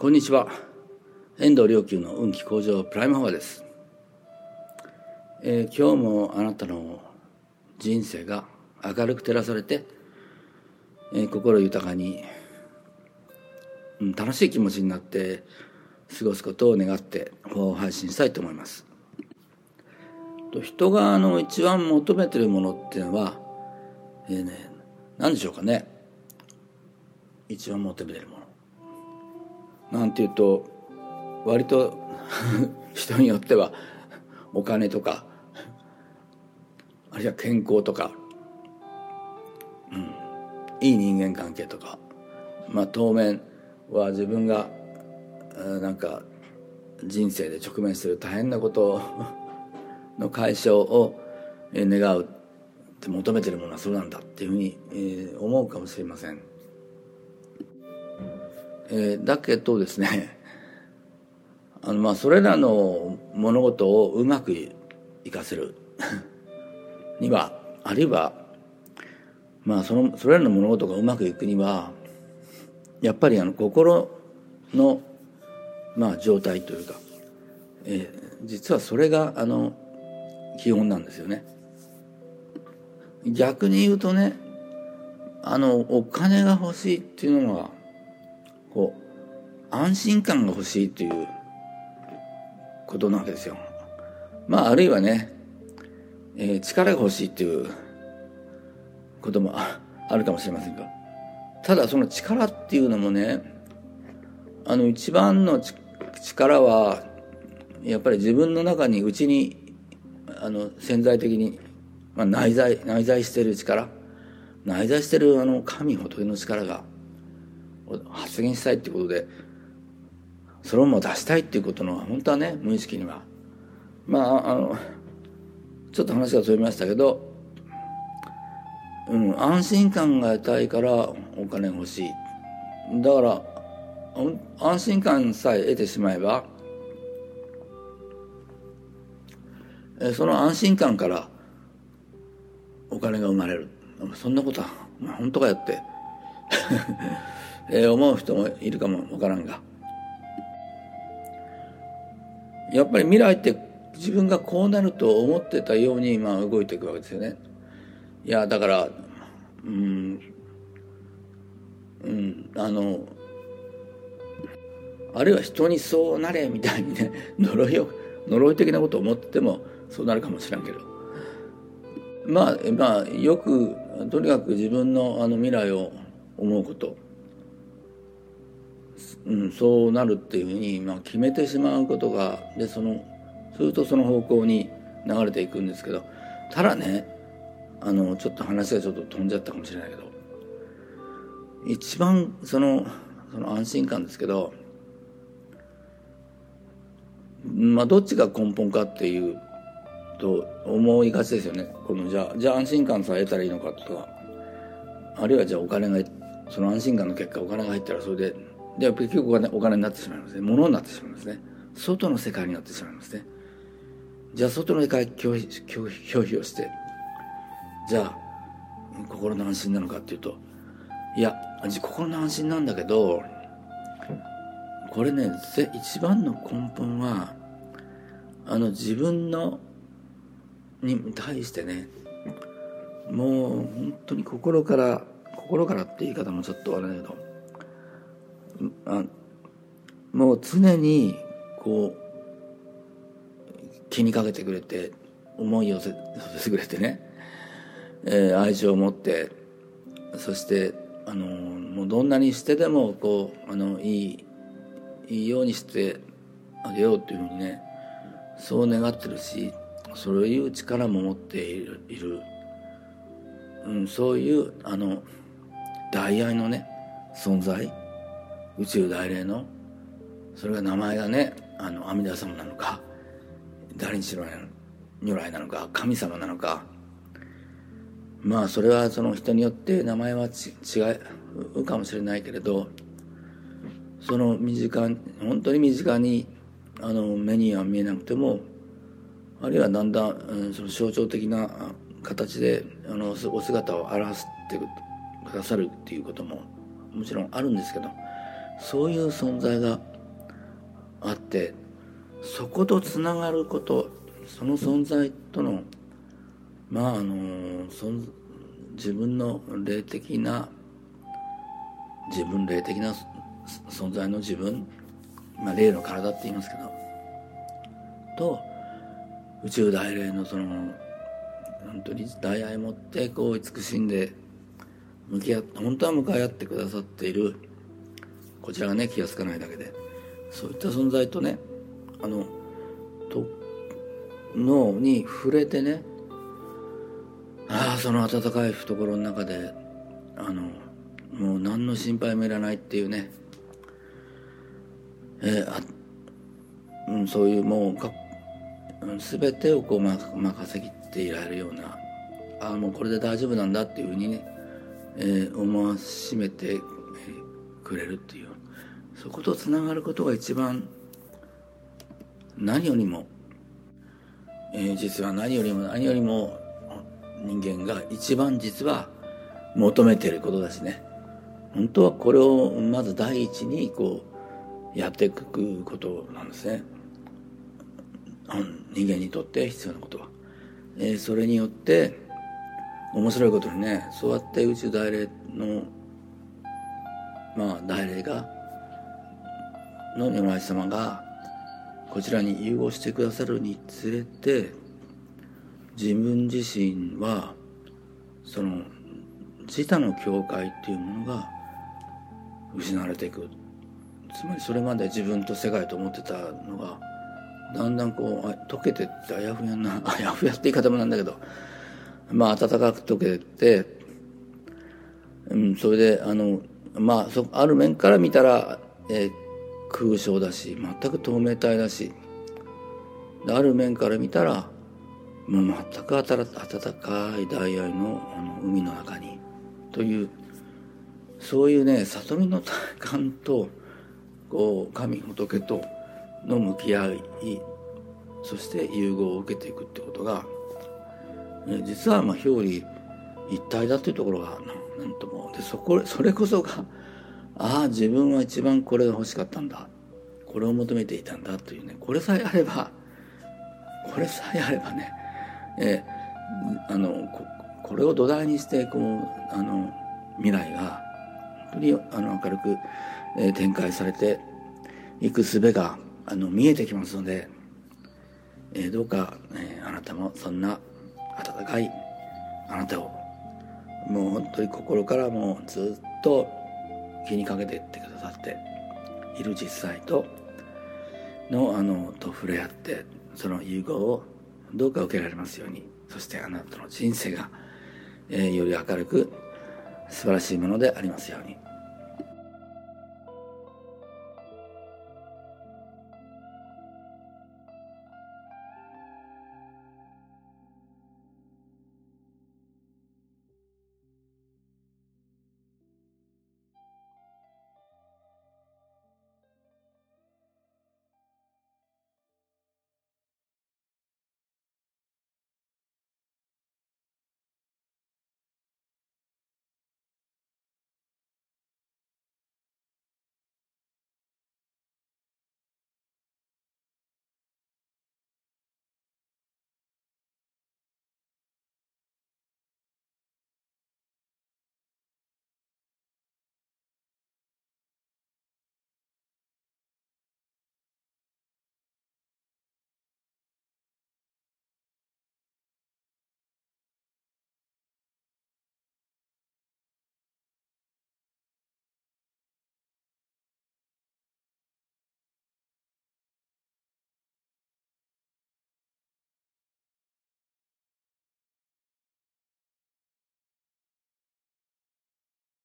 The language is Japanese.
こんにちは。遠藤良久の運気向上プライムハワーです、えー、今日もあなたの人生が明るく照らされて、えー、心豊かに、うん、楽しい気持ちになって過ごすことを願って配信したいと思います。人があの一番求めてるものっていうのは、えーね、何でしょうかね。一番求めてるもの。なんていうと割と 人によってはお金とかあるいは健康とか、うん、いい人間関係とかまあ当面は自分がなんか人生で直面する大変なこと の解消を願うって求めてるものはそうなんだっていうふうに思うかもしれません。えー、だけどですね あのまあそれらの物事をうまく生かせる にはあるいはまあそのそれらの物事がうまくいくにはやっぱりあの心のまあ状態というか、えー、実はそれがあの基本なんですよね。逆に言うとねあのお金が欲しいっていうのはこう安心感が欲しいということなわけですよ。まああるいはね、えー、力が欲しいっていうこともあるかもしれませんがただその力っていうのもねあの一番の力はやっぱり自分の中に内にあの潜在的に、まあ、内在内在してる力内在してるあの神仏の力が発言したいっていうことでそれをもう出したいっていうことの本当はね無意識には。まああのちょっと話が飛びましたけど、うん、安心感が得たいからお金欲しい。だから安心感さえ得てしまえばその安心感からお金が生まれる。そんなことは、まあ、本当かよって。えー、思う人もいるかもわからんが。やっぱり未来って自分がこうなると思ってたようにまあ動いていくわけですよね。いやだからうんうんあのあるいは人にそうなれみたいにね 呪いを呪い的なことを思っててもそうなるかもしれんけど。まあまあよくとにかく自分のあの未来を思うこと。うん、そうなるっていうふうに、まあ、決めてしまうことがでそのするとその方向に流れていくんですけどただねあのちょっと話がちょっと飛んじゃったかもしれないけど一番そのその安心感ですけどまあどっちが根本かっていうと思いがちですよね。このじゃあじゃあ安心感さえ得たらいいのかとかあるいはじゃあお金がその安心感の結果お金が入ったらそれでで結局お金お金になってしまいますね。物になってしまいますね。外の世界になってしまいますね。じゃあ外の世界拒否拒否をしてじゃあ心の安心なのかっていうといや心の安心なんだけどこれね一番の根本はあの自分のに対してねもう本当に心から心からって言い方もちょっとあれだけどあもう常にこう気にかけてくれて思いを寄せてくれてね、えー、愛情を持ってそしてあのもうどんなにしてでもこうあのいいいいようにしてあげようっていうふうにねそう願ってるしそういう力も持っているいる、うん、そういうあの大愛のね存在宇宙大霊のそれが名前がねあの阿弥陀様なのか誰にしろ如来なのか神様なのか。まあそれはその人によって名前は違うかもしれないけれどその身近本当に身近にあの目には見えなくてもあるいはだんだん、うん、その象徴的な形であのお姿を表してくださるっていうことももちろんあるんですけどそういう存在があってそことつながることその存在とのまああの自分の霊的な自分霊的な存在の自分、まあ、霊の体って言いますけどと宇宙大霊のその本当に大愛持ってこう慈しんで向き合って本当は向かい合ってくださっているこちらがね気が付かないだけで。そういった存在とねあの脳に触れてねああその温かい懐の中であのもう何の心配もいらないっていうねえー、あうん、そういうもうか、全てをこう、ま、任せきっていられるようなああもうこれで大丈夫なんだっていうふうにね、えー、思わしめて、くれるっていう。そことつながることが一番何よりも、えー、実は何よりも何よりも人間が一番実は求めていることだしね。本当はこれをまず第一にこうやっていくことなんですね。人間にとって必要なことは、えー、それによって面白いことにねそうやって宇宙大霊のまあ大霊がの如来様がこちらに融合してくださるにつれて自分自身はその自他の境界っていうものが失われていく。つまりそれまで自分と世界と思ってたのがだんだんこう溶けてってあやふやな あやふやって言い方もなんだけどまあ暖かく溶けて、うん、それであのまあそある面から見たら、えー、空想だし全く透明体だしある面から見たらもう全く温かい大愛のあの海の中にというそういうね悟りの体感とこう神仏との向き合いそして融合を受けていくってことが実はまあ表裏一体だっていうところが何ともでそこそれこそがああ自分は一番これが欲しかったんだ。これを求めていたんだ。というね。これさえあればこれさえあればね、えー、あのここれを土台にしてこうあの未来が本当にあの明るく、えー、展開されていく術があの見えてきますので、えー、どうか、えー、あなたもそんな温かいあなたをもう本当に心からもうずっと気にかけてってくださっている実際とのあのと触れ合ってその融合をどうか受けられますようにそしてあなたの人生が、えー、より明るく素晴らしいものでありますように。